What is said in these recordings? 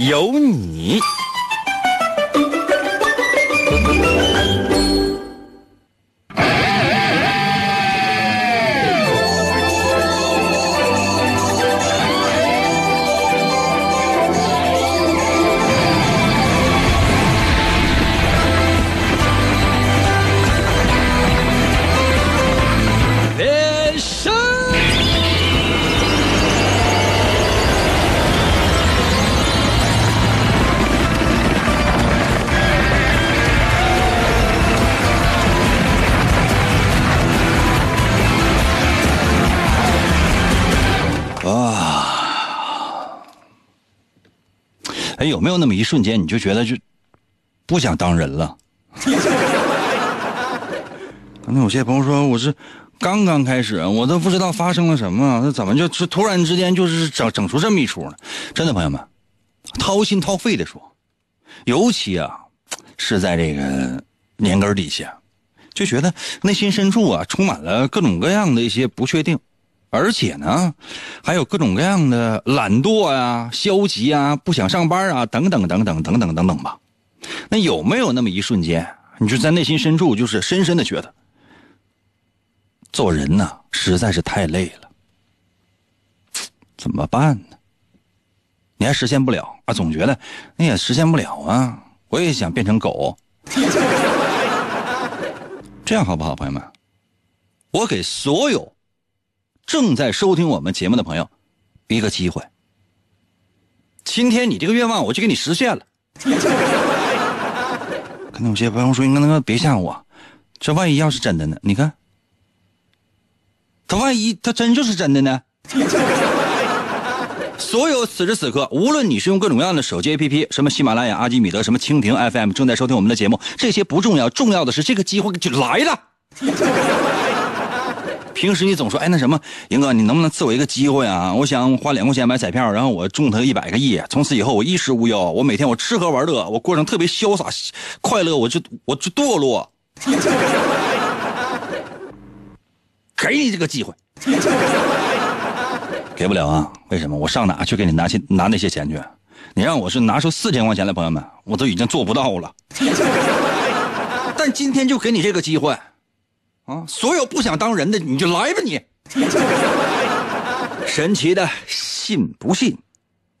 有你。有没有那么一瞬间，你就觉得就不想当人了？那有些朋友说我是刚刚开始，我都不知道发生了什么，那怎么就是突然之间就是整整出这么一出呢？真的，朋友们，掏心掏肺的说，尤其啊是在这个年根底下，就觉得内心深处啊充满了各种各样的一些不确定。而且呢，还有各种各样的懒惰呀、消极啊、不想上班啊，等等等等等等等等吧。那有没有那么一瞬间，你就在内心深处就是深深的觉得，做人呢实在是太累了，怎么办呢？你还实现不了啊？总觉得你也实现不了啊。我也想变成狗，这样好不好，朋友们？我给所有。正在收听我们节目的朋友，一个机会。今天你这个愿望我就给你实现了。可能有些朋友说：“你那个别吓我，这万一要是真的呢？你看，他万一他真就是真的呢？” 所有此时此刻，无论你是用各种各样的手机 APP，什么喜马拉雅、阿基米德、什么蜻蜓 FM，正在收听我们的节目，这些不重要，重要的是这个机会就来了。平时你总说，哎，那什么，英哥，你能不能赐我一个机会啊？我想花两块钱买彩票，然后我中他一百个亿，从此以后我衣食无忧，我每天我吃喝玩乐，我过上特别潇洒快乐，我就我就堕落。给你这个机会，给不了啊？为什么？我上哪去给你拿钱拿那些钱去？你让我是拿出四千块钱来，朋友们，我都已经做不到了。但今天就给你这个机会。啊！所有不想当人的，你就来吧你！神奇的，信不信？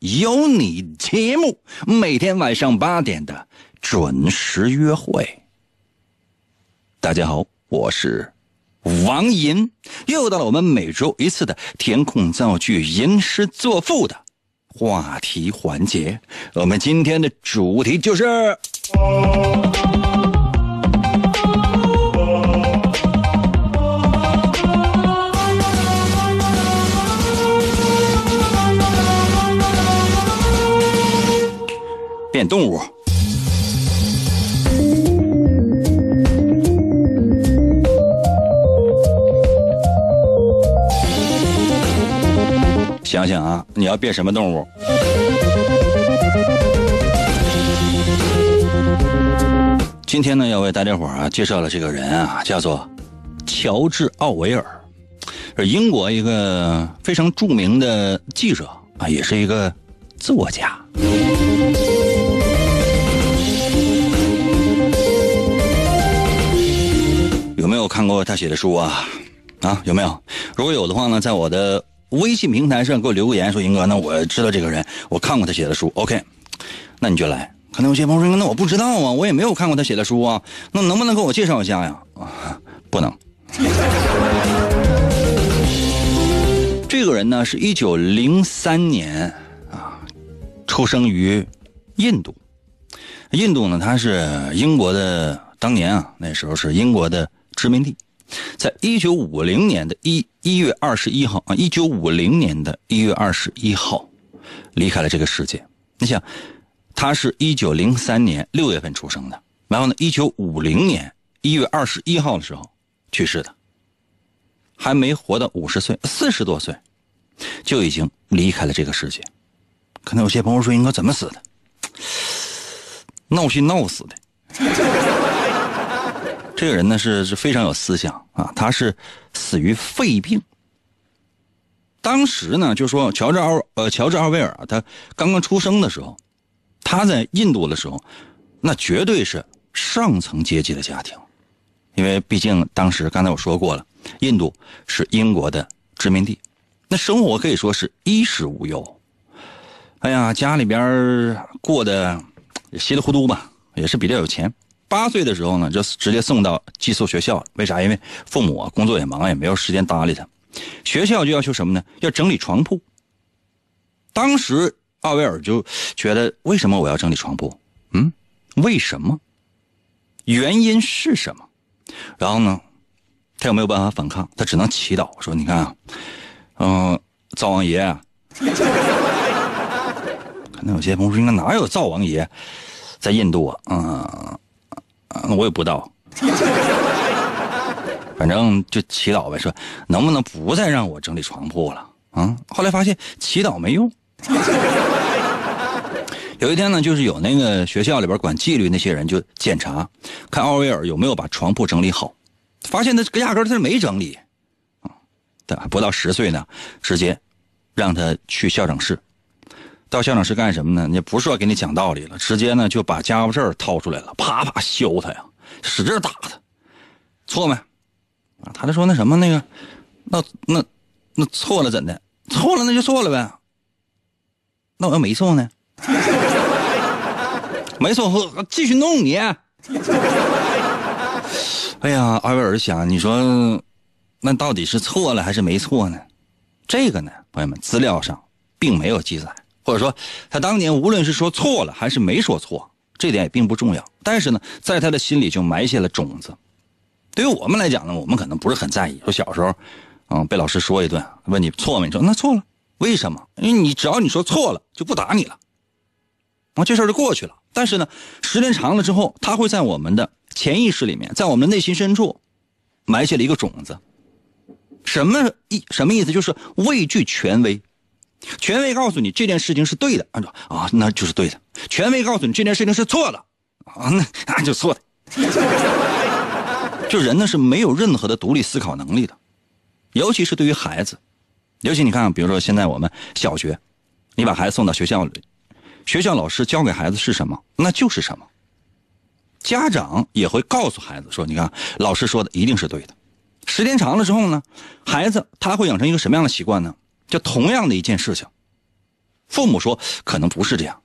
有你节目，每天晚上八点的准时约会。大家好，我是王银，又到了我们每周一次的填空造句、吟诗作赋的话题环节。我们今天的主题就是。变动物。想想啊，你要变什么动物？今天呢，要为大家伙啊介绍了这个人啊，叫做乔治·奥维尔，是英国一个非常著名的记者啊，也是一个作家。有看过他写的书啊？啊，有没有？如果有的话呢，在我的微信平台上给我留个言，说英哥，那我知道这个人，我看过他写的书。OK，那你就来。可能有些朋友说，那我不知道啊，我也没有看过他写的书啊，那能不能给我介绍一下呀？啊，不能。这个人呢，是一九零三年啊，出生于印度。印度呢，他是英国的，当年啊，那时候是英国的殖民地。在一九五零年的一一月二十一号啊，一九五零年的一月二十一号，离开了这个世界。你想，他是一九零三年六月份出生的，然后呢，一九五零年一月二十一号的时候去世的，还没活到五十岁，四十多岁就已经离开了这个世界。可能有些朋友说，应该怎么死的？闹心闹死的。这个人呢是是非常有思想啊，他是死于肺病。当时呢，就说乔治奥呃乔治奥威尔啊他刚刚出生的时候，他在印度的时候，那绝对是上层阶级的家庭，因为毕竟当时刚才我说过了，印度是英国的殖民地，那生活可以说是衣食无忧。哎呀，家里边过得稀里糊涂吧，也是比较有钱。八岁的时候呢，就直接送到寄宿学校。为啥？因为父母啊工作也忙，也没有时间搭理他。学校就要求什么呢？要整理床铺。当时奥威尔就觉得，为什么我要整理床铺？嗯，为什么？原因是什么？然后呢，他又没有办法反抗，他只能祈祷说：“你看啊，嗯，灶王爷啊，可能有些朋友说，应该哪有灶王爷在印度啊？嗯，嗯，我也不知道。”反正就祈祷呗，说能不能不再让我整理床铺了啊？后来发现祈祷没用。有一天呢，就是有那个学校里边管纪律那些人就检查，看奥威尔有没有把床铺整理好，发现他压根他是没整理啊。不到十岁呢，直接让他去校长室。到校长室干什么呢？也不是说给你讲道理了，直接呢就把家务事掏出来了，啪啪削他呀，使劲打他，错没？啊，他就说那什么那个，那那那错了怎的？错了那就错了呗。那我要没错呢？没错，继续弄你。哎呀，阿威尔想，你说那到底是错了还是没错呢？这个呢，朋友们，资料上并没有记载，或者说他当年无论是说错了还是没说错，这点也并不重要。但是呢，在他的心里就埋下了种子。对于我们来讲呢，我们可能不是很在意。说小时候，嗯，被老师说一顿，问你错没？你说那错了，为什么？因为你只要你说错了，就不打你了，啊，这事儿就过去了。但是呢，时间长了之后，他会在我们的潜意识里面，在我们的内心深处，埋下了一个种子。什么意？什么意思？就是畏惧权威。权威告诉你这件事情是对的，按照啊，那就是对的。权威告诉你这件事情是错的，啊，那那就错的。就人呢是没有任何的独立思考能力的，尤其是对于孩子，尤其你看，比如说现在我们小学，你把孩子送到学校里，学校老师教给孩子是什么，那就是什么。家长也会告诉孩子说：“你看，老师说的一定是对的。”时间长了之后呢，孩子他会养成一个什么样的习惯呢？就同样的一件事情，父母说可能不是这样，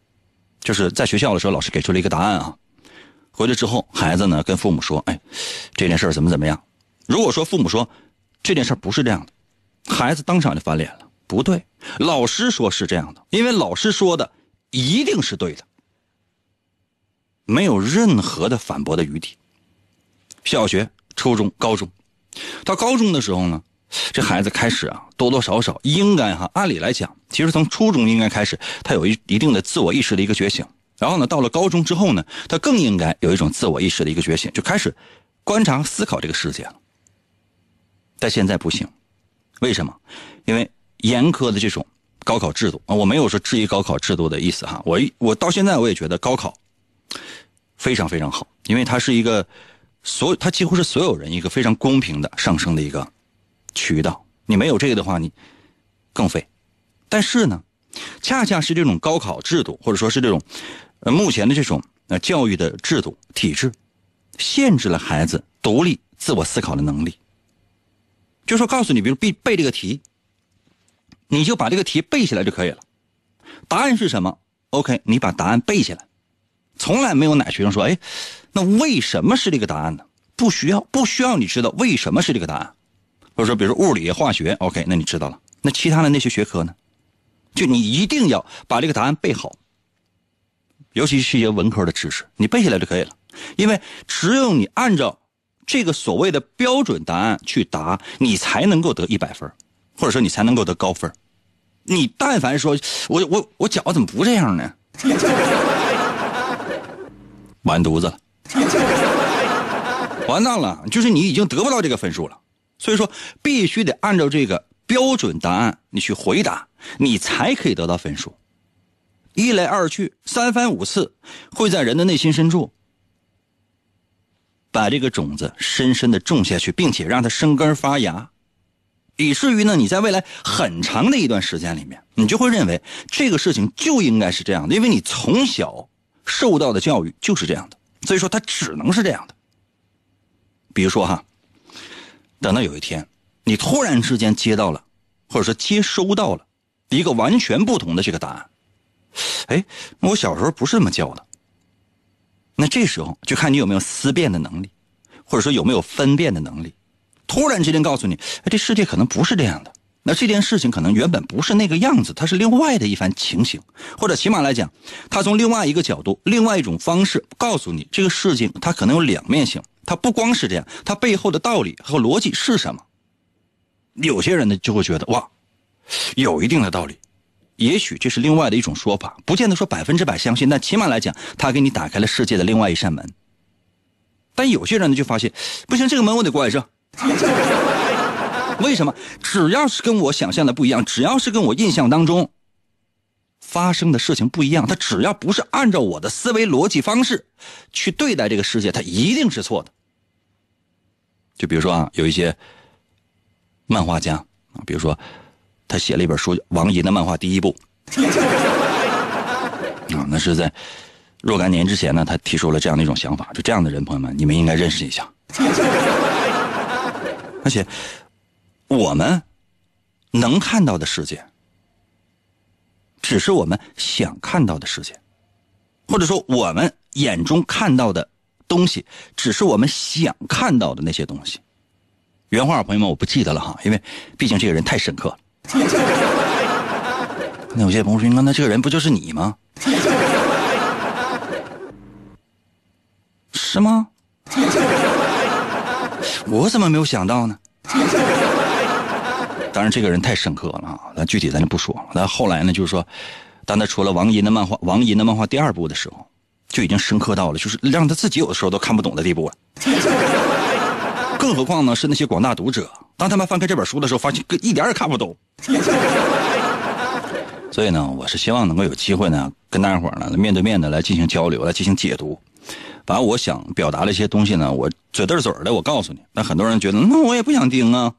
就是在学校的时候，老师给出了一个答案啊。回来之后，孩子呢跟父母说：“哎，这件事怎么怎么样？”如果说父母说这件事不是这样的，孩子当场就翻脸了。不对，老师说是这样的，因为老师说的一定是对的，没有任何的反驳的余地。小学、初中、高中，到高中的时候呢，这孩子开始啊，多多少少应该哈，按理来讲，其实从初中应该开始，他有一一定的自我意识的一个觉醒。然后呢，到了高中之后呢，他更应该有一种自我意识的一个觉醒，就开始观察、思考这个世界了。但现在不行，为什么？因为严苛的这种高考制度啊，我没有说质疑高考制度的意思哈。我我到现在我也觉得高考非常非常好，因为它是一个所它几乎是所有人一个非常公平的上升的一个渠道。你没有这个的话，你更废。但是呢，恰恰是这种高考制度，或者说是这种。呃，目前的这种呃教育的制度体制，限制了孩子独立自我思考的能力。就说告诉你，比如背背这个题，你就把这个题背下来就可以了。答案是什么？OK，你把答案背下来。从来没有哪学生说，哎，那为什么是这个答案呢？不需要，不需要你知道为什么是这个答案。或者说，比如物理、化学，OK，那你知道了。那其他的那些学科呢？就你一定要把这个答案背好。尤其是一些文科的知识，你背下来就可以了。因为只有你按照这个所谓的标准答案去答，你才能够得一百分，或者说你才能够得高分。你但凡说我我我脚怎么不这样呢？完犊子了，完蛋了，就是你已经得不到这个分数了。所以说，必须得按照这个标准答案你去回答，你才可以得到分数。一来二去，三番五次，会在人的内心深处把这个种子深深的种下去，并且让它生根发芽，以至于呢，你在未来很长的一段时间里面，你就会认为这个事情就应该是这样的，因为你从小受到的教育就是这样的，所以说它只能是这样的。比如说哈，等到有一天，你突然之间接到了，或者说接收到了一个完全不同的这个答案。哎，我小时候不是这么教的。那这时候就看你有没有思辨的能力，或者说有没有分辨的能力。突然之间告诉你，哎，这世界可能不是这样的。那这件事情可能原本不是那个样子，它是另外的一番情形，或者起码来讲，它从另外一个角度、另外一种方式告诉你，这个事情它可能有两面性，它不光是这样，它背后的道理和逻辑是什么？有些人呢就会觉得哇，有一定的道理。也许这是另外的一种说法，不见得说百分之百相信，但起码来讲，他给你打开了世界的另外一扇门。但有些人呢，就发现不行，这个门我得关上。为什么？只要是跟我想象的不一样，只要是跟我印象当中发生的事情不一样，他只要不是按照我的思维逻辑方式去对待这个世界，他一定是错的。就比如说啊，有一些漫画家啊，比如说。他写了一本书《王银的漫画第一部》啊，那是在若干年之前呢，他提出了这样的一种想法。就这样的人，朋友们，你们应该认识一下。而且，我们能看到的世界，只是我们想看到的世界，或者说我们眼中看到的东西，只是我们想看到的那些东西。原话，朋友们，我不记得了哈，因为毕竟这个人太深刻了。那有些朋友说：“那这个人不就是你吗？”是吗？我怎么没有想到呢？当然，这个人太深刻了啊！那具体咱就不说了。那后来呢，就是说，当他出了王银的漫画《王银的漫画》第二部的时候，就已经深刻到了，就是让他自己有的时候都看不懂的地步了。更何况呢，是那些广大读者，当他们翻开这本书的时候，发现一点也看不懂。所以呢，我是希望能够有机会呢，跟大家伙呢面对面的来进行交流，来进行解读。把我想表达的一些东西呢，我嘴对嘴的我告诉你。但很多人觉得，那我也不想听啊。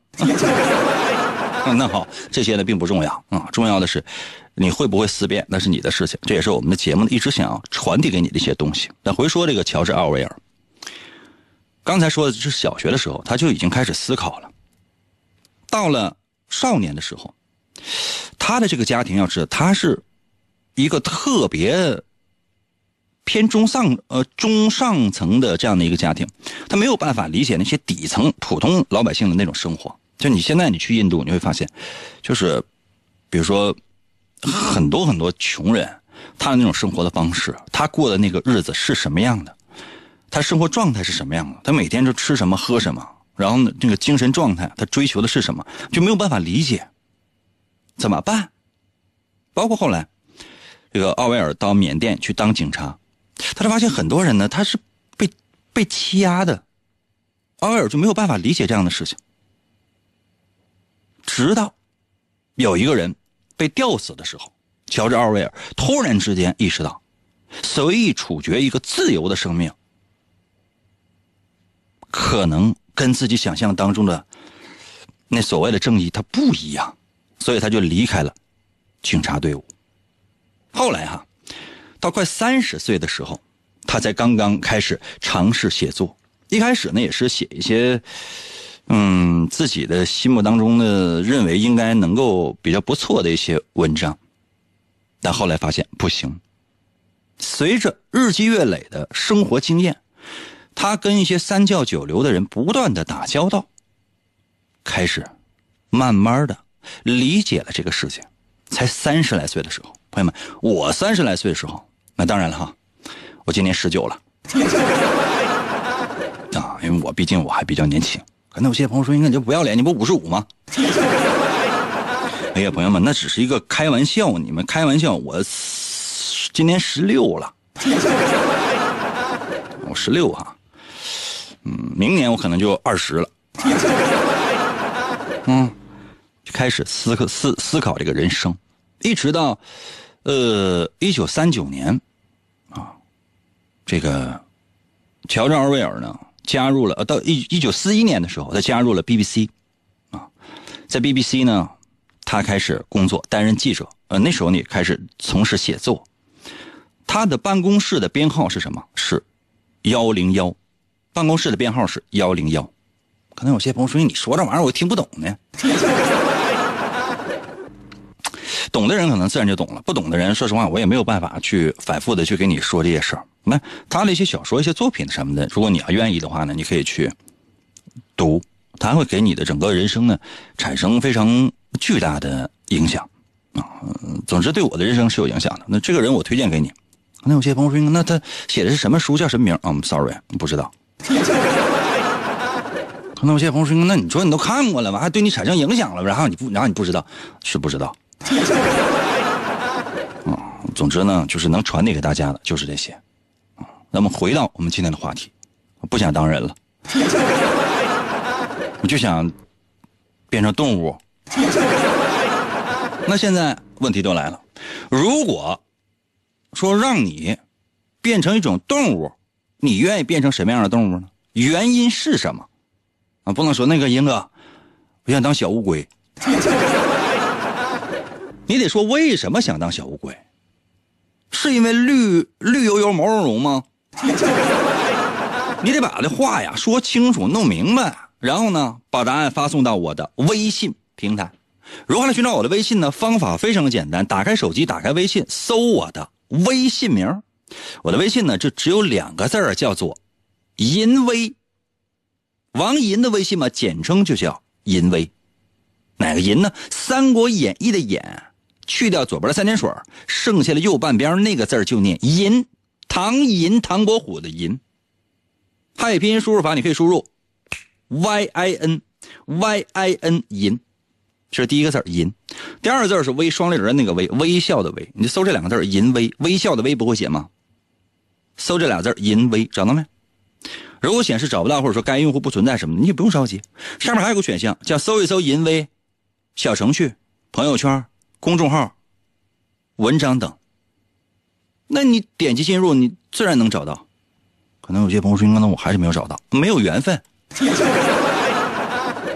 那好，这些呢并不重要啊，重要的是你会不会思辨，那是你的事情。这也是我们的节目一直想要传递给你的一些东西。那回说这个乔治奥威尔，刚才说的是小学的时候，他就已经开始思考了。到了少年的时候，他的这个家庭要知道，他是一个特别偏中上呃中上层的这样的一个家庭，他没有办法理解那些底层普通老百姓的那种生活。就你现在你去印度，你会发现，就是比如说很多很多穷人，他的那种生活的方式，他过的那个日子是什么样的，他生活状态是什么样的，他每天就吃什么喝什么。然后呢，这个精神状态，他追求的是什么，就没有办法理解，怎么办？包括后来，这个奥威尔到缅甸去当警察，他就发现很多人呢，他是被被欺压的，奥威尔就没有办法理解这样的事情。直到有一个人被吊死的时候，乔治奥威尔突然之间意识到，随意处决一个自由的生命，可能。跟自己想象当中的那所谓的正义，他不一样，所以他就离开了警察队伍。后来哈，到快三十岁的时候，他才刚刚开始尝试写作。一开始呢，也是写一些嗯自己的心目当中的认为应该能够比较不错的一些文章，但后来发现不行。随着日积月累的生活经验。他跟一些三教九流的人不断的打交道，开始慢慢的理解了这个世界。才三十来岁的时候，朋友们，我三十来岁的时候，那当然了哈，我今年十九了 啊，因为我毕竟我还比较年轻。可能有些朋友说，应该你就不要脸，你不五十五吗？哎呀，朋友们，那只是一个开玩笑，你们开玩笑，我今年十六了。我十六哈，嗯，明年我可能就二十了，嗯，就开始思考思思考这个人生，一直到呃一九三九年啊，这个乔治奥威尔呢加入了，到一一九四一年的时候，他加入了 BBC 啊，在 BBC 呢，他开始工作，担任记者，呃，那时候呢开始从事写作。他的办公室的编号是什么？是幺零幺，办公室的编号是幺零幺。可能有些朋友说：“你说这玩意儿我听不懂呢。” 懂的人可能自然就懂了，不懂的人，说实话，我也没有办法去反复的去跟你说这些事儿。那他的一些小说、一些作品什么的，如果你要愿意的话呢，你可以去读，他会给你的整个人生呢产生非常巨大的影响啊。总之，对我的人生是有影响的。那这个人我推荐给你。那有些朋友说：“那他写的是什么书？叫什么名？”嗯，sorry，不知道。可能有些朋友说：“那你说你都看过了吗？还对你产生影响了？然后你不，然后你不知道，是不知道。”啊，总之呢，就是能传递给大家的就是这些。啊，那么回到我们今天的话题，我不想当人了，我就想变成动物。那现在问题都来了，如果。说让你变成一种动物，你愿意变成什么样的动物呢？原因是什么？啊，不能说那个英哥，我想当小乌龟。你得说为什么想当小乌龟？是因为绿绿油油毛茸茸吗？你得把这话呀说清楚、弄明白，然后呢，把答案发送到我的微信平台。如何来寻找我的微信呢？方法非常简单，打开手机，打开微信，搜我的。微信名，我的微信呢，就只有两个字叫做“淫威”。王银的微信嘛，简称就叫“淫威”。哪个淫呢？《三国演义》的演，去掉左边的三点水，剩下的右半边那个字就念“银”。唐寅，唐伯虎的银。汉语拼音输入法，你可以输入 “y i n y i n” 银。这是第一个字淫”，第二个字是微双立人那个微，微笑的微。你就搜这两个字淫微，微笑的微不会写吗？搜这俩字淫微，找到没？如果显示找不到，或者说该用户不存在什么的，你也不用着急。上面还有个选项叫搜一搜淫微，小程序、朋友圈、公众号、文章等。那你点击进入，你自然能找到。可能有些朋友说，那我还是没有找到，没有缘分。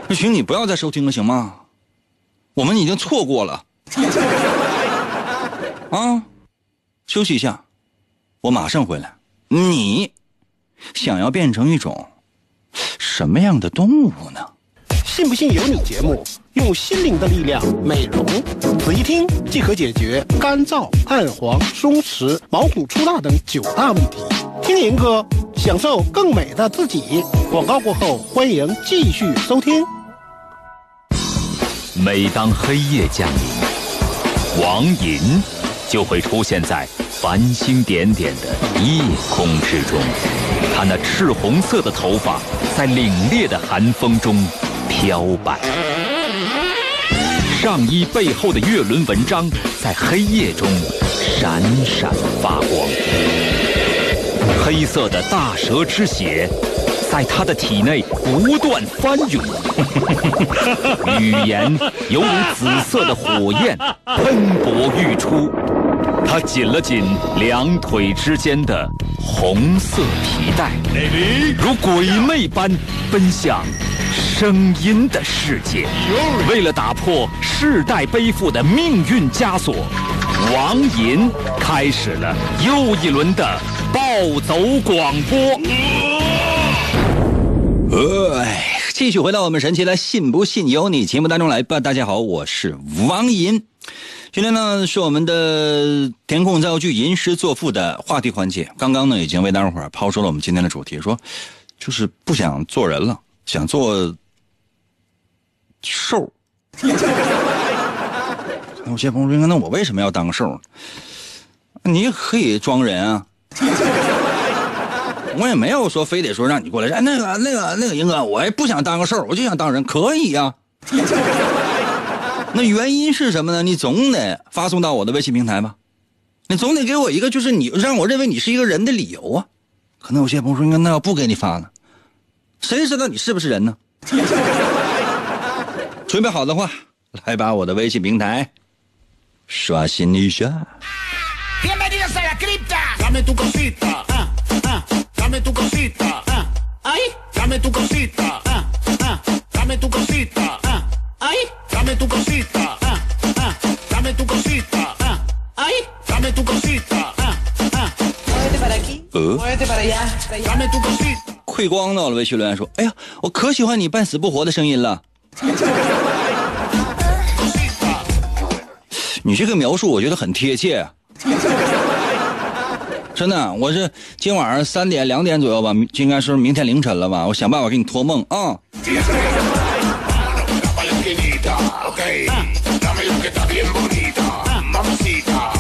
那请你不要再收听了，行吗？我们已经错过了，啊！休息一下，我马上回来。你想要变成一种什么样的动物呢？信不信由你。节目用心灵的力量美容，仔细听即可解决干燥、暗黄、松弛、毛孔粗大等九大问题。听银哥，享受更美的自己。广告过后，欢迎继续收听。每当黑夜降临，王银就会出现在繁星点点的夜空之中。他那赤红色的头发在凛冽的寒风中飘摆，上衣背后的月轮纹章在黑夜中闪闪发光。黑色的大蛇之血。在他的体内不断翻涌，语言犹如紫色的火焰喷薄欲出。他紧了紧两腿之间的红色皮带，如鬼魅般奔向声音的世界。为了打破世代背负的命运枷锁，王银开始了又一轮的暴走广播。哎，继续回到我们神奇的“信不信由你”节目当中来吧。大家好，我是王银。今天呢是我们的填空造句、吟诗作赋的话题环节。刚刚呢已经为大伙儿抛出了我们今天的主题，说就是不想做人了，想做兽。有些朋友说：“那我为什么要当个兽？你也可以装人啊。”我也没有说非得说让你过来，哎，那个、那个、那个，英哥，我也不想当个兽，我就想当人，可以呀。那原因是什么呢？你总得发送到我的微信平台吧，你总得给我一个就是你让我认为你是一个人的理由啊。可能有些朋友说，那要不给你发呢？谁知道你是不是人呢？准备好的话，来把我的微信平台刷新一下。Bienvenidos a la cripta. Dame tu cosita. ah, ah, Dame tu cosita. ah, Ay, dame tu cosita. ah, ah, Dame tu cosita. ah, Ay, dame tu cosita. ah, ah, Dame tu cosita. ah, Ay, dame tu cosita. ah, ah, Muévete para aquí. ¿Eh? Muévete para allá. Dame tu cosita. 溃光到了，微信留言说：“哎呀，我可喜欢你半死不活的声音了。”你这个描述我觉得很贴切啊，真的，我是今晚上三点两点左右吧，应该是明天凌晨了吧，我想办法给你托梦啊。Esquinita, ok. Dame lo que está bien bonita, mamacita.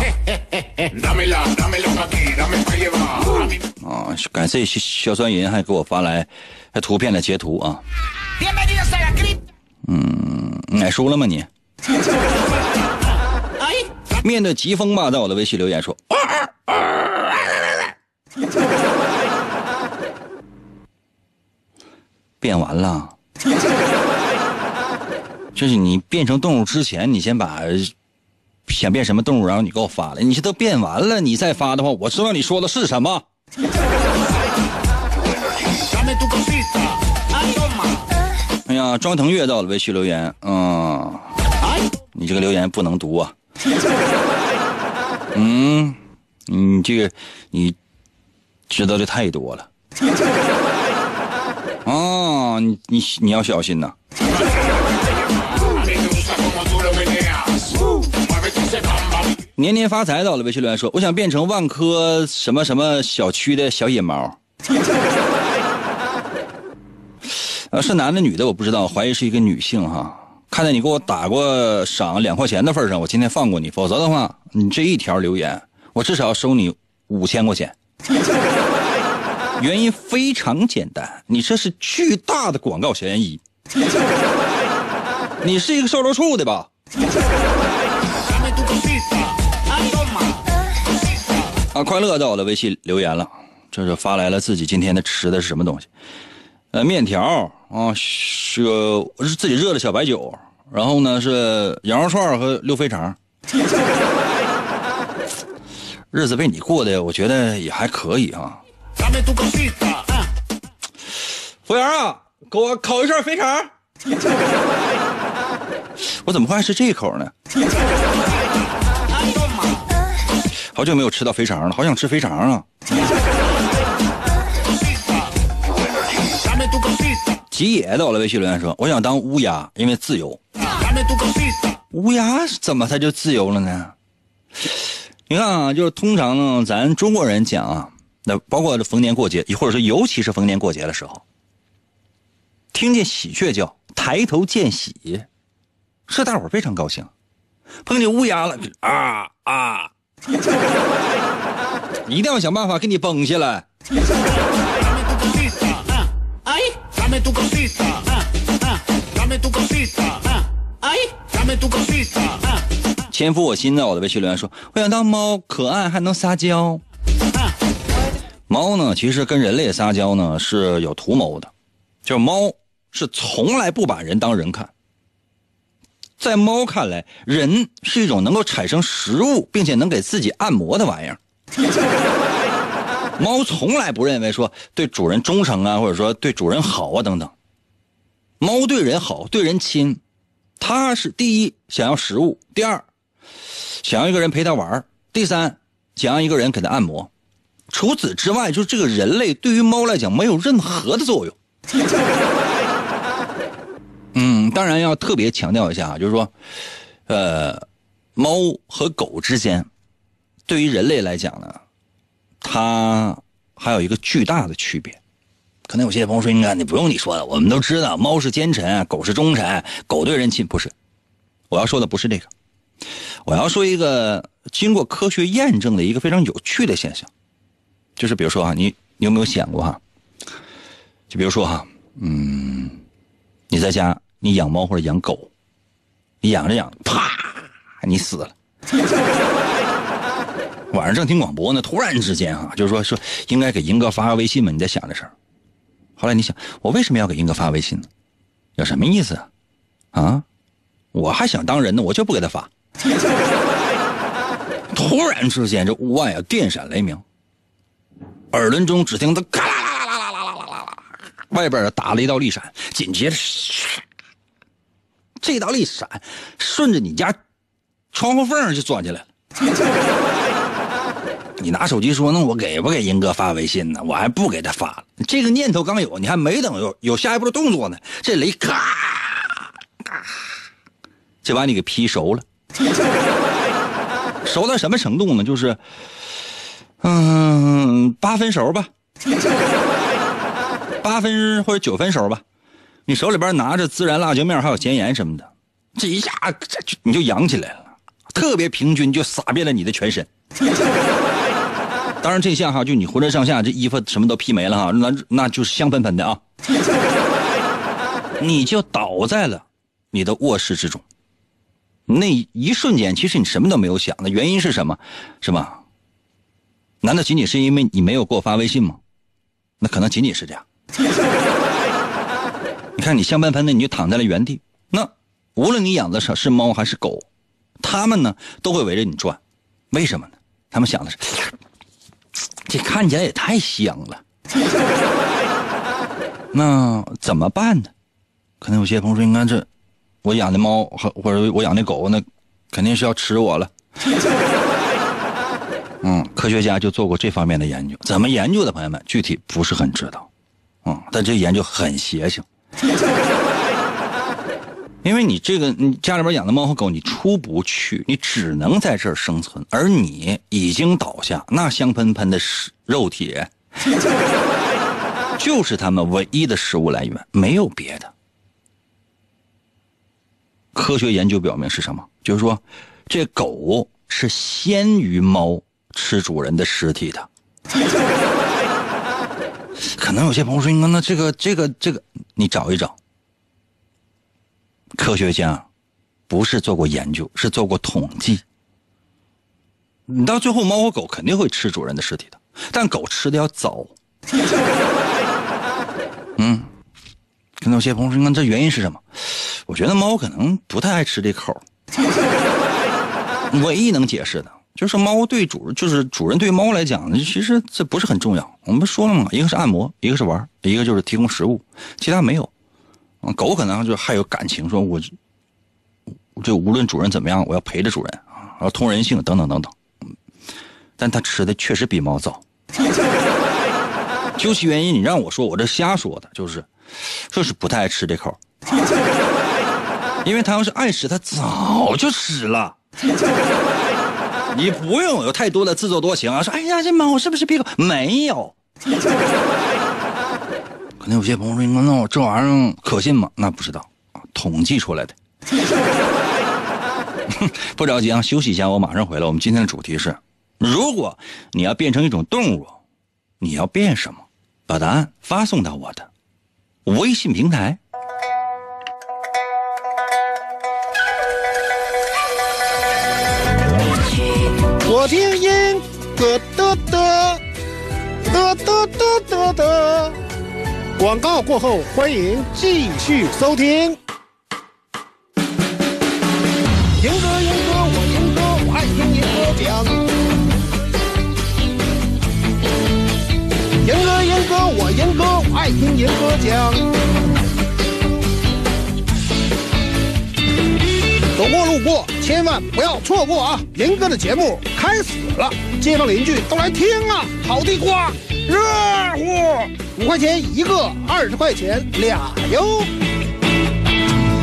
Dámela, dámelo aquí, dame pa' llevar. A mí 啊，感谢小小酸银还给我发来图片的截图啊。Bienvenidos a la cripta. 买书了吗你面对疾风吧，在我的微信留言说：“变完了。”就是你变成动物之前，你先把想变什么动物，然后你给我发来。你这都变完了，你再发的话，我知道你说的是什么。哎呀，庄腾月到了微信留言，嗯，你这个留言不能读啊。嗯，你这个你知道的太多了。哦，你你你要小心呐。年年发财到了微信留言说，我想变成万科什么什么小区的小野猫。呃，是男的女的我不知道，怀疑是一个女性哈。看在你给我打过赏两块钱的份上，我今天放过你，否则的话，你这一条留言，我至少要收你五千块钱。原因非常简单，你这是巨大的广告嫌疑。你是一个售楼处的吧？啊，快乐到我的微信留言了，这是发来了自己今天的吃的是什么东西？呃，面条啊，是自己热的小白酒，然后呢是羊肉串和溜肥肠。日子被你过的，我觉得也还可以啊。服务员啊，给我烤一串肥肠。我怎么会爱吃这一口呢？好久没有吃到肥肠了，好想吃肥肠啊.吉野到了微信留言说：“我想当乌鸦，因为自由。”乌鸦怎么它就自由了呢？你看啊，就是通常呢，咱中国人讲啊，那包括逢年过节，或者说尤其是逢年过节的时候，听见喜鹊叫，抬头见喜，是大伙儿非常高兴。碰见乌鸦了，啊啊，一定要想办法给你崩下来。哎，潜伏我心脏，我的微信留言说，我想当猫，可爱还能撒娇。猫呢，其实跟人类撒娇呢是有图谋的，就是猫是从来不把人当人看。在猫看来，人是一种能够产生食物并且能给自己按摩的玩意儿。猫从来不认为说对主人忠诚啊，或者说对主人好啊等等。猫对人好，对人亲，它是第一想要食物，第二想要一个人陪它玩儿第三想要一个人给它按摩。除此之外，就是这个人类对于猫来讲没有任何的作用。当然要特别强调一下啊，就是说，呃，猫和狗之间，对于人类来讲呢，它还有一个巨大的区别。可能有些朋友说：“应该你不用你说了，我们都知道，猫是奸臣，狗是忠臣，狗对人亲。”不是，我要说的不是这个，我要说一个经过科学验证的一个非常有趣的现象。就是比如说啊，你你有没有想过哈？就比如说哈，嗯，你在家你养猫或者养狗，你养着养着，啪，你死了。晚上正听广播呢，突然之间啊，就是说说应该给银哥发个微信嘛，你在想这事儿。后来你想，我为什么要给银哥发微信呢？有什么意思啊？啊，我还想当人呢，我就不给他发。突然之间，这屋外啊电闪雷鸣，耳轮中只听得咔啦啦啦啦啦啦啦啦啦，外边打了一道绿闪，紧接着，这道利闪顺着你家窗户缝就钻进来了。你拿手机说：“那我给不给银哥发微信呢？我还不给他发了。这个念头刚有，你还没等有有下一步的动作呢，这雷咔咔就把你给劈熟了。熟到什么程度呢？就是，嗯，八分熟吧，八分或者九分熟吧。你手里边拿着孜然、辣椒面还有咸盐什么的，这一下这就你就扬起来了，特别平均，就撒遍了你的全身。当然这下哈，就你浑身上下这衣服什么都披没了哈，那那就是香喷喷的啊。你就倒在了你的卧室之中。那一瞬间，其实你什么都没有想的，原因是什么？是吧？难道仅仅是因为你没有给我发微信吗？那可能仅仅是这样。你看你香喷喷的，你就躺在了原地。那无论你养的是是猫还是狗，它们呢都会围着你转。为什么呢？他们想的是，这看起来也太香了。那怎么办呢？可能有些朋友说，你看这。我养的猫和或者我养的狗，那肯定是要吃我了。嗯，科学家就做过这方面的研究，怎么研究的？朋友们，具体不是很知道。嗯，但这研究很邪性，因为你这个你家里边养的猫和狗，你出不去，你只能在这儿生存，而你已经倒下，那香喷喷的食肉体，就是他们唯一的食物来源，没有别的。科学研究表明是什么？就是说，这狗是先于猫吃主人的尸体的。可能有些朋友说：“那这个、这个、这个，你找一找。”科学家不是做过研究，是做过统计。你到最后，猫和狗肯定会吃主人的尸体的，但狗吃的要早。嗯，可能有些朋友说：“那这原因是什么？”我觉得猫可能不太爱吃这口 唯一能解释的就是猫对主，就是主人对猫来讲，其实这不是很重要。我们说了嘛，一个是按摩，一个是玩，一个就是提供食物，其他没有。狗可能就还有感情，说我就无论主人怎么样，我要陪着主人啊，要通人性等等等等。但它吃的确实比猫早。究其原因，你让我说，我这瞎说的，就是就是不太爱吃这口。因为他要是爱吃，他早就吃了。你不用有太多的自作多情啊！说，哎呀，这猫是不是闭口？没有。可能有些朋友说，那我这玩意儿可信吗？那不知道，统计出来的。不着急啊，休息一下，我马上回来。我们今天的主题是：如果你要变成一种动物，你要变什么？把答案发送到我的微信平台。我听音歌的的的的的的的，广告过后，欢迎继续收听。严哥，严哥，我严哥，我爱听严哥讲。严哥，严哥，我严哥，我爱听严哥讲。过路过，千万不要错过啊！严哥的节目开始了，街坊邻居都来听啊！烤地瓜，热乎，五块钱一个，二十块钱俩哟。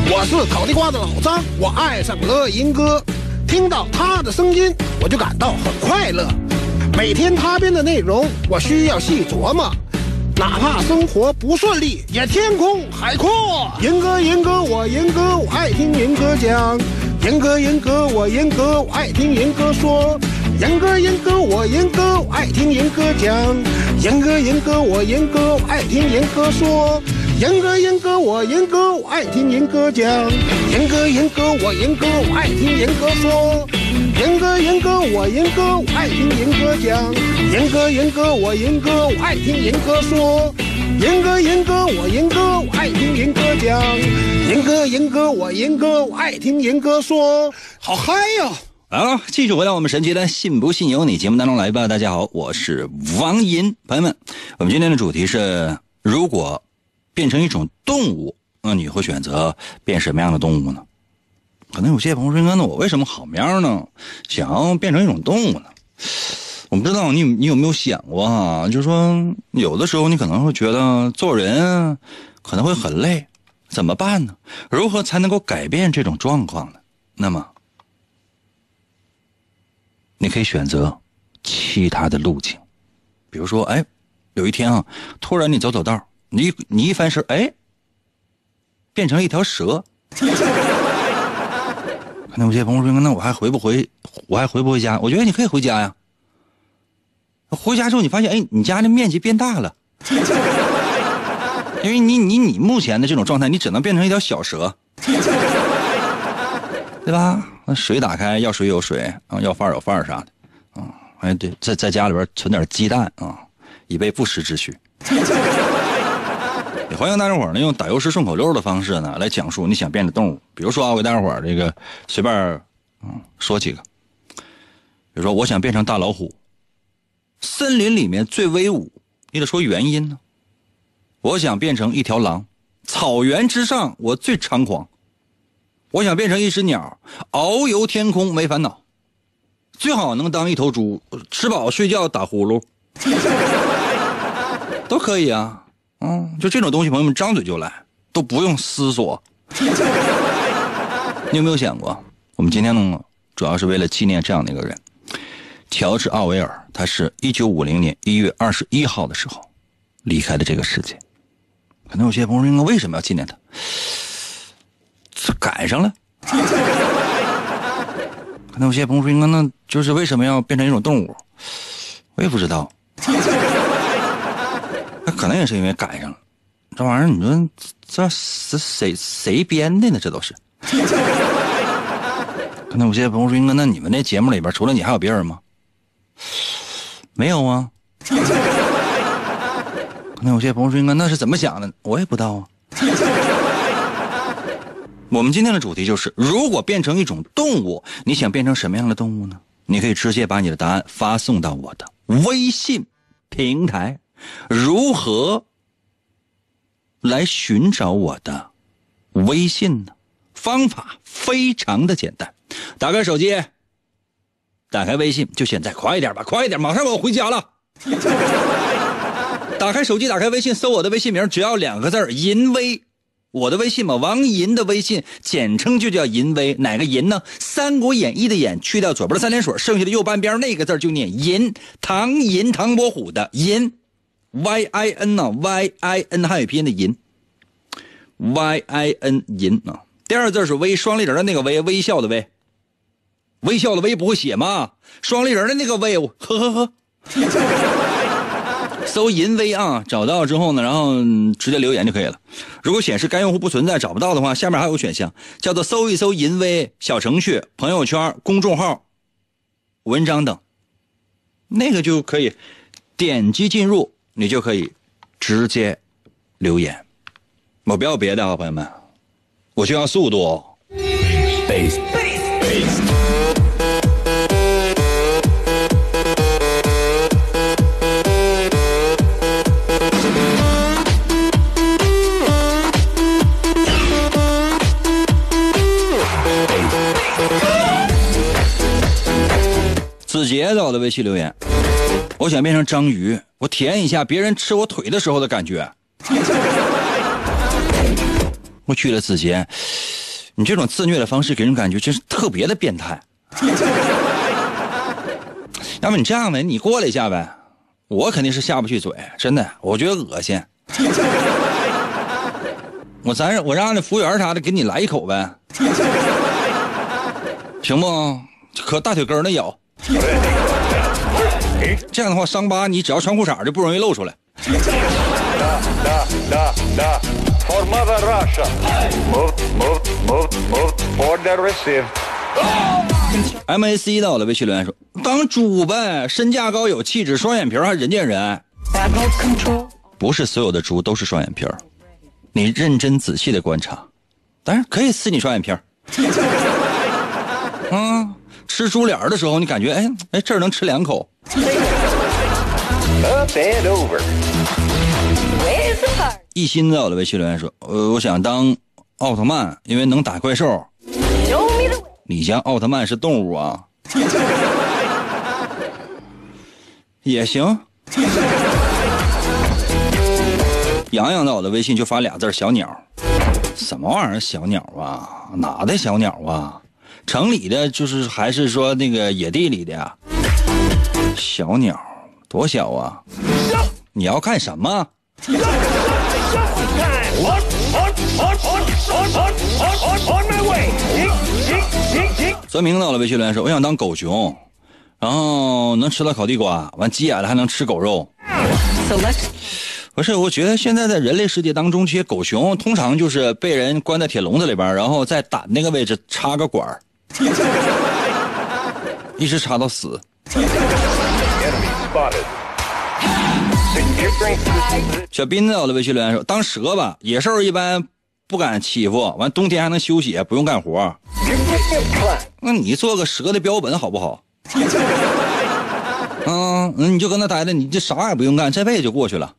我是烤地瓜的老张，我爱上了银哥，听到他的声音，我就感到很快乐。每天他编的内容，我需要细琢磨。哪怕生活不顺利，也天空海阔。银哥，银哥，我银哥，我爱听银哥讲。严哥，严哥，我严哥，我爱听严哥说。严哥，严哥，我严哥，我爱听严哥讲。严哥，严哥，我严哥，我爱听严哥说。严哥，严哥，我严哥，我爱听严哥讲。严哥，严哥，我严哥，我爱听严哥说。严哥严哥我严哥我爱听严哥讲，严哥严哥我严哥我爱听严哥说，严哥严哥我严哥我爱听严哥讲，严哥严哥我严哥我爱听严哥说，好嗨呀、来了，继续回到我们神奇的“信不信由你”节目当中来吧。大家好，我是王银，朋友们，我们今天的主题是：如果变成一种动物，那你会选择变什么样的动物呢？可能有些朋友说：“那我为什么好喵呢？想要变成一种动物呢？”我不知道你你有没有想过哈、就是说有的时候你可能会觉得做人可能会很累，怎么办呢？如何才能够改变这种状况呢？那么。你可以选择其他的路径，比如说，哎，有一天啊，突然你走走道，你你一翻身，哎，变成一条蛇。可能有些朋友说，那我还回不回？我还回不回家？我觉得你可以回家呀。回家之后，你发现，哎，你家的面积变大了，因为你你你目前的这种状态，你只能变成一条小蛇。对吧？那水打开，要水有水啊，要饭有饭啥的，啊，哎对，在在家里边存点鸡蛋啊，以备不时之需。也欢迎大家伙呢用打油诗顺口溜的方式呢来讲述你想变的动物。比如说啊，我给大家伙这个随便嗯说几个，比如说我想变成大老虎，森林里面最威武，你得说原因呢。我想变成一条狼，草原之上我最猖狂。我想变成一只鸟，遨游天空没烦恼，最好能当一头猪，吃饱睡觉打呼噜，都可以啊。嗯，就这种东西，朋友们张嘴就来，都不用思索。你有没有想过，我们今天呢，主要是为了纪念这样的一个人，乔治·奥威尔。他是一九五零年一月二十一号的时候离开的这个世界。可能有些朋友说，那为什么要纪念他？这赶上了。可能有些朋友说，那就是为什么要变成一种动物？我也不知道。那可能也是因为赶上了。这玩意儿，你说这是谁谁编的呢？这都是。可能有些朋友说，那你们那节目里边除了你还有别人吗？没有啊。可能有些朋友说，那是怎么想的？我也不知道啊。我们今天的主题就是：如果变成一种动物，你想变成什么样的动物呢？你可以直接把你的答案发送到我的微信平台。如何来寻找我的微信呢？方法非常的简单，打开手机，打开微信，就现在，快一点吧，快一点，马上我要回家了。打开手机，打开微信，搜我的微信名，只要两个字儿“淫威”。我的微信嘛，王银的微信，简称就叫淫威。哪个银呢？《三国演义》的演，去掉左边的三点水，剩下的右半边那个字就念银。唐银，唐伯虎的银，Y I N 呢？Y I N 汉语拼音的银，Y I N 银啊。第二字是微，双立人的那个微，微笑的微。微笑的微不会写吗？双立人的那个微，呵呵呵。搜“淫威”啊，找到之后呢，然后直接留言就可以了。如果显示该用户不存在，找不到的话，下面还有个选项叫做“搜一搜淫威”小程序、朋友圈、公众号、文章等，那个就可以点击进入，你就可以直接留言。我不要别的啊，朋友们，我就要速度子杰在我的微信留言，我想变成章鱼，我体验一下别人吃我腿的时候的感觉。我去了，子杰，你这种自虐的方式给人感觉真是特别的变态。要不你这样呗，你过来一下呗，我肯定是下不去嘴，真的，我觉得恶心。我咱我让那服务员啥的给你来一口呗，行不？可大腿根儿那咬。这样的话，伤疤你只要穿裤衩就不容易露出来。MAC 到了微信留言说：“当猪呗，身价高有气质，双眼皮还人见人爱。不是所有的猪都是双眼皮儿，你认真仔细的观察，当然可以撕你双眼皮儿。啊，吃猪脸儿的时候，你感觉哎哎这儿能吃两口。一心在我的微信留言说：“呃，我想当奥特曼，因为能打怪兽。你家奥特曼是动物啊？也行。洋洋在我的微信就发俩字儿小鸟，什么玩意儿小鸟啊？哪的小鸟啊？城里的就是还是说那个野地里的呀？小鸟多小啊？你要干什么？On, on, on, on, on, on, on, on my way. Ding, ding, ding, ding. 泽明到了微信留言说：“我想当狗熊，然后能吃到烤地瓜，完急眼了还能吃狗肉。不是，我觉得现在在人类世界当中，这些狗熊通常就是被人关在铁笼子里边，然后在胆那个位置插个管儿 一直插到死。小斌在我的微信留言说：“当蛇吧，野兽一般不敢欺负，完冬天还能休息，不用干活。那你做个蛇的标本好不好？嗯，那你就跟那待着，你这啥也不用干，这辈子就过去了。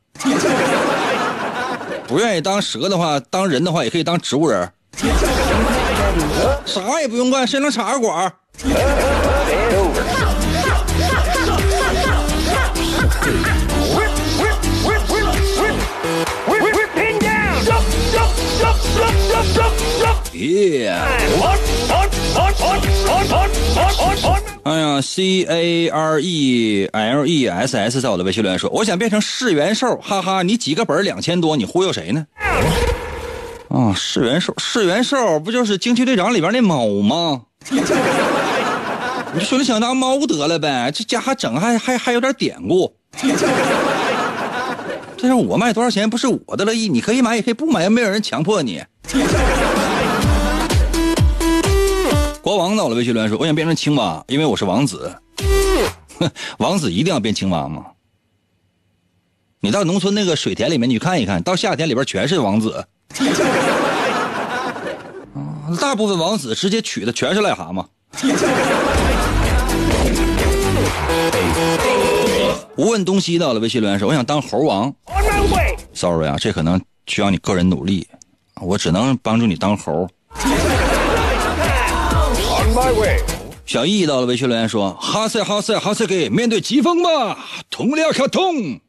不愿意当蛇的话，当人的话也可以当植物人，啥也不用干，谁能插个管？哎呀，C A R E L E S S，在我的微信留言说，我想变成噬元兽。哈哈，你几个本？两千多，你忽悠谁呢？啊，噬元兽，噬元兽不就是惊奇队长里边那猫吗？你就说你想当猫得了呗，这家伙整还还还有点典故。但是我卖多少钱不是我的乐意，你可以买也可以不买，没有人强迫你。国王到了微信留言说：“我想变成青蛙，因为我是王子。”哼，王子一定要变青蛙吗？你到农村那个水田里面，你去看一看，到夏天里边全是王子。大部分王子直接娶的全是癞蛤蟆。无问东西到了微信留言说：“我想当猴王。”Sorry 啊，这可能需要你个人努力，我只能帮助你当猴。小易到了微信留言说：“哈塞哈塞哈塞给，面对疾风吧，同僚可痛。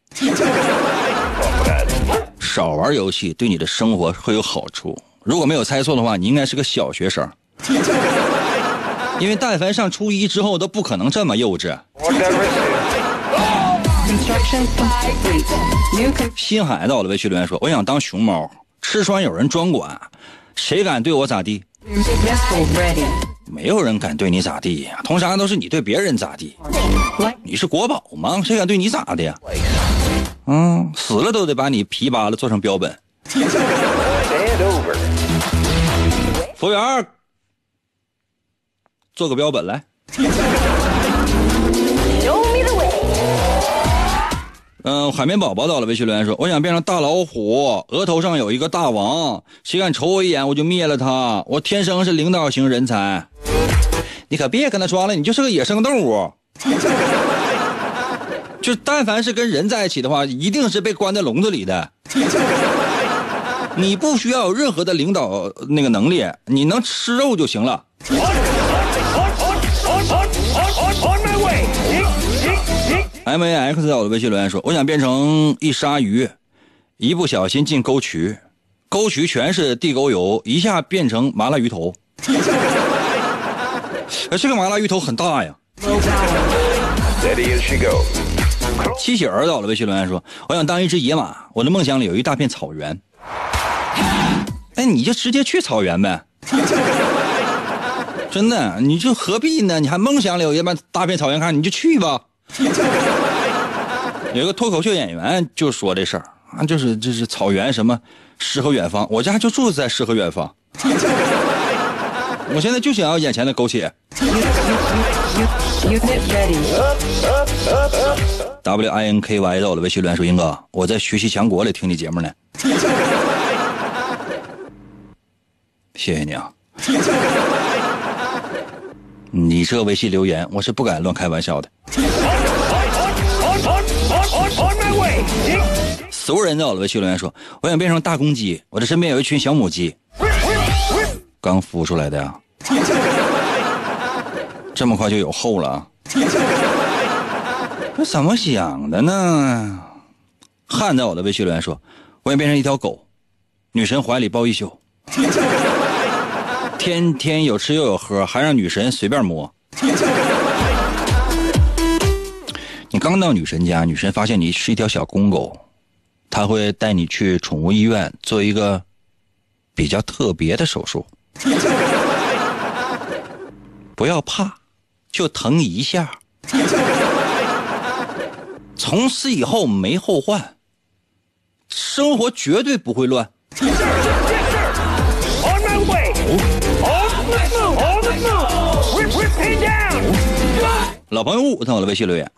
少玩游戏对你的生活会有好处。如果没有猜错的话，你应该是个小学生，因为但凡上初一之后都不可能这么幼稚。新海到了微信留言说：“我想当熊猫，吃穿有人专管，谁敢对我咋地？没有人敢对你咋地呀，通常都是你对别人咋地。你是国宝吗？谁敢对你咋的呀？嗯，死了都得把你皮扒了做成标本。服务员，做个标本来。嗯、海绵宝宝到了，微信留言说：“我想变成大老虎，额头上有一个大王，谁敢瞅我一眼，我就灭了他。我天生是领导型人才。你可别跟他装了，你就是个野生动物。就但凡是跟人在一起的话，一定是被关在笼子里的。你不需要有任何的领导那个能力，你能吃肉就行了。On, on, on, on, on, on my way. Ding, ding, ding. M A X 在我的微信留言说：“我想变成一鲨鱼，一不小心进沟渠，沟渠全是地沟油，一下变成麻辣鱼头。哎，这个麻辣鱼头很大呀。Steady as she goes. 七喜儿到了微信留言说：“我想当一只野马，我的梦想里有一大片草原。”哎，你就直接去草原呗。真的，你就何必呢？你还梦想里有一半大片草原看，你就去吧。有一个脱口秀演员就说这事儿啊，就是就是草原什么诗和远方，我家就住在诗和远方。我现在就想要眼前的苟且。W I N K Y 到了微信留言说：“英哥，我在学习强国里听你节目呢。”谢谢你啊！你这微信留言，我是不敢乱开玩笑的。所有人在我的微信留言说：“我想变成大公鸡，我的身边有一群小母鸡，刚孵出来的呀，这么快就有后了啊？那怎么想的呢？”汉在我的微信留言说：“我想变成一条狗，女神怀里抱一宿，天天有吃又有喝，还让女神随便摸。”你刚到女神家，女神发现你是一条小公狗，她会带你去宠物医院做一个比较特别的手术。不要怕，就疼一下。从此以后没后患，生活绝对不会乱。老朋友物在我的微信留言.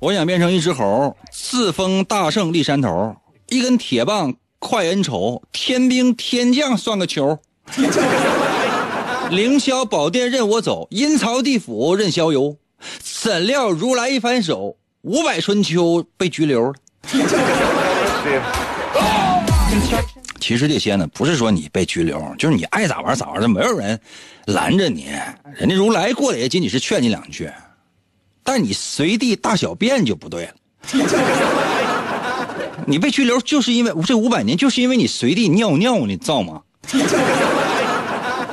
我想变成一只猴，自封大圣立山头，一根铁棒快恩仇，天兵天将算个球。凌霄宝殿任我走，阴曹地府任逍遥。怎料如来一翻手，五百春秋被拘留. 其实这些呢，不是说你被拘留，就是你爱咋玩咋玩的，没有人拦着你。人家如来过来也仅仅是劝你两句，但你随地大小便就不对了。你被拘留就是因为这五百年，就是因为你随地尿尿，你造吗？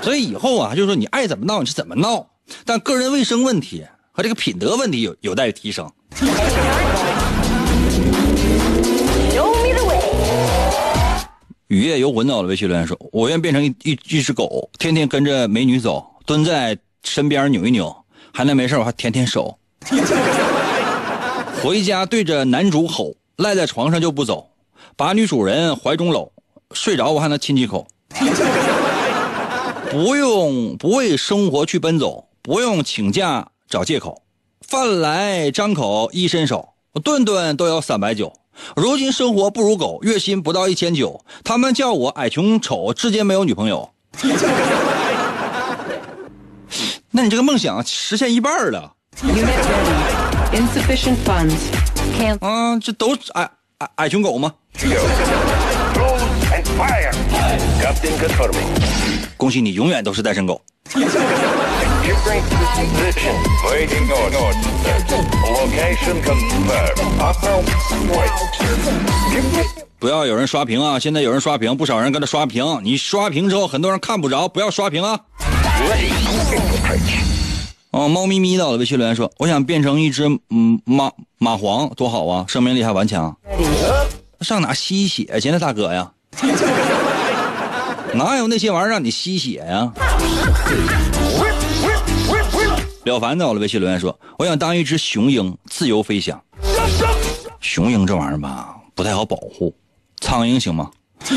所以以后啊，就是说你爱怎么闹你是怎么闹，但个人卫生问题和这个品德问题有有待提升。雨夜游魂到了微信留言说：“我愿变成一一一只狗，天天跟着美女走，蹲在身边扭一扭，还能没事我还舔舔手。回家对着男主吼，赖在床上就不走，把女主人怀中搂，睡着我还能亲几口。不用不为生活去奔走，不用请假找借口，饭来张口一伸手，顿顿都要三百九。如今生活不如狗，月薪不到一千九，他们叫我矮穷丑，至今没有女朋友。那你这个梦想实现一半了. Insufficient funds. 啊！这都矮矮矮穷狗吗？恭喜你永远都是单身狗。不要有人刷屏啊现在有人刷屏不少人跟着刷屏你刷屏之后很多人看不着不要刷屏啊。哦猫咪咪到了微信留言说我想变成一只嗯蚂蚂蝗多好啊生命力还顽强。上哪吸血去呢大哥呀？哪有那些玩意儿让你吸血呀？” 了凡在我的微信留言说：“我想当一只雄鹰，自由飞翔。雄鹰这玩意儿吧，不太好保护。苍蝇行吗？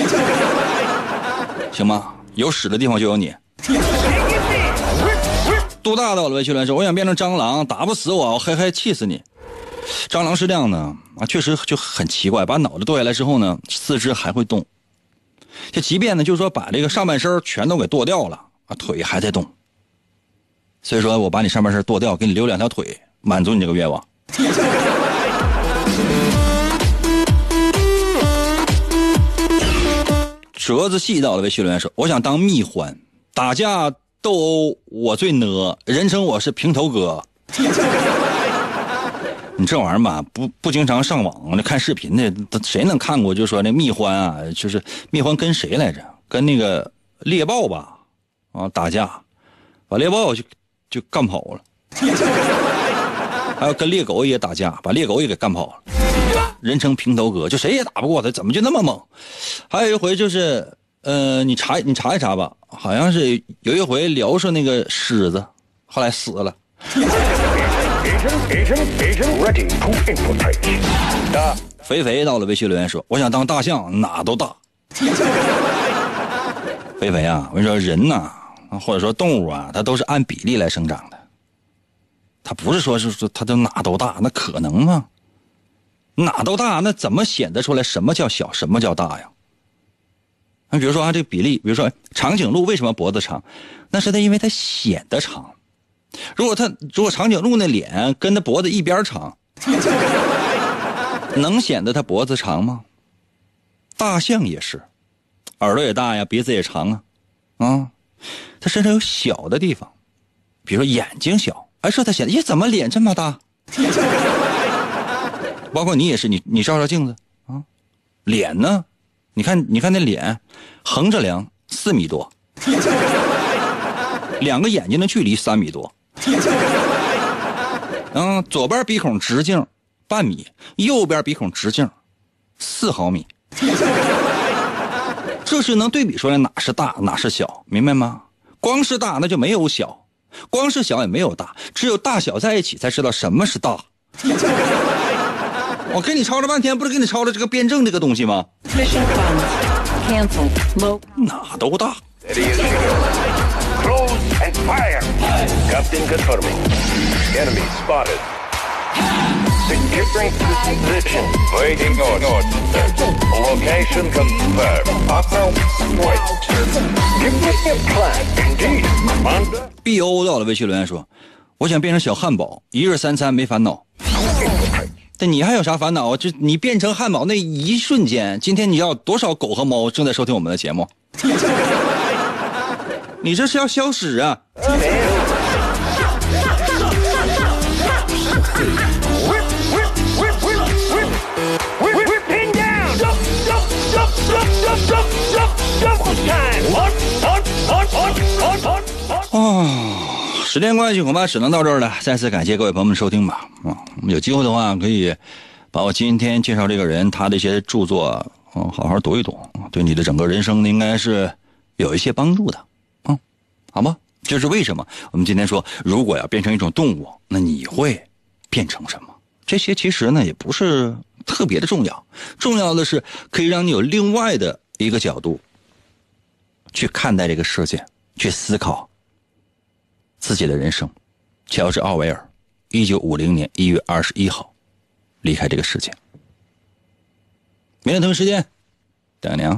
行吗？有屎的地方就有你。杜大到了微信留言说：“我想变成蟑螂，打不死我，我嘿嘿气死你。”蟑螂是这样的啊，确实就很奇怪，把脑袋剁下来之后呢，四肢还会动。就即便呢，就是说把这个上半身全都给剁掉了啊，腿还在动。所以说我把你上半身剁掉，给你留两条腿，满足你这个愿望。折子细到了微信留言说：“我想当蜜獾，打架斗殴我最呢，人称我是平头哥。”你这玩意儿吧，不不经常上网，那看视频的，谁能看过？就说那蜜獾啊，就是蜜獾跟谁来着？跟那个猎豹吧，啊，打架，把猎豹就就干跑了。还有跟猎狗也打架，把猎狗也给干跑了。人称平头哥，就谁也打不过他，怎么就那么猛？还有一回就是，呃，你查你查一查吧，好像是有一回聊说那个狮子，后来死了。肥肥到了微信留言说：“我想当大象，哪都大。”肥肥啊，我跟你说，人呐，或者说动物啊，它都是按比例来生长的。它不是说是说它都哪都大，那可能吗？哪都大，那怎么显得出来什么叫小，什么叫大呀？那比如说啊，这个比例，比如说长颈鹿为什么脖子长？那是它因为它显得长。如果他如果长颈鹿那脸跟他脖子一边长，能显得他脖子长吗？大象也是，耳朵也大呀，鼻子也长啊，啊，它身上有小的地方，比如说眼睛小，哎，说它显得，咦，怎么脸这么大？包括你也是，你你照照镜子啊，脸呢？你看，你看那脸，横着量四米多，两个眼睛的距离三米多。嗯，左边鼻孔直径半米，右边鼻孔直径四毫米。这是能对比出来哪是大哪是小，明白吗？光是大那就没有小，光是小也没有大，只有大小在一起才知道什么是大。我跟你吵了半天，不是跟你吵了这个辩证这个东西吗.哪都大。Close and fire. Captain confirming. Enemy spotted. Securing position. Waiting order. Location confirmed. Upper wait. Give me a plan. Indeed. Commander. B O 到了微信留言说：“我想变成小汉堡，一日三餐没烦恼。”但你还有啥烦恼啊？就你变成汉堡那一瞬间，今天你要多少狗和猫正在收听我们的节目？你这是要消失啊啊时间关系恐怕只能到这儿了再次感谢各位朋友们收听吧啊有机会的话可以把我今天介绍这个人他的一些著作嗯好好读一读对你的整个人生应该是有一些帮助的好吗？这是为什么？我们今天说，如果要变成一种动物，那你会变成什么？这些其实呢也不是特别的重要，重要的是可以让你有另外的一个角度去看待这个世界，去思考自己的人生。乔治·奥威尔，一九五零年一月二十一号离开这个世界。明天同一时间，等你啊。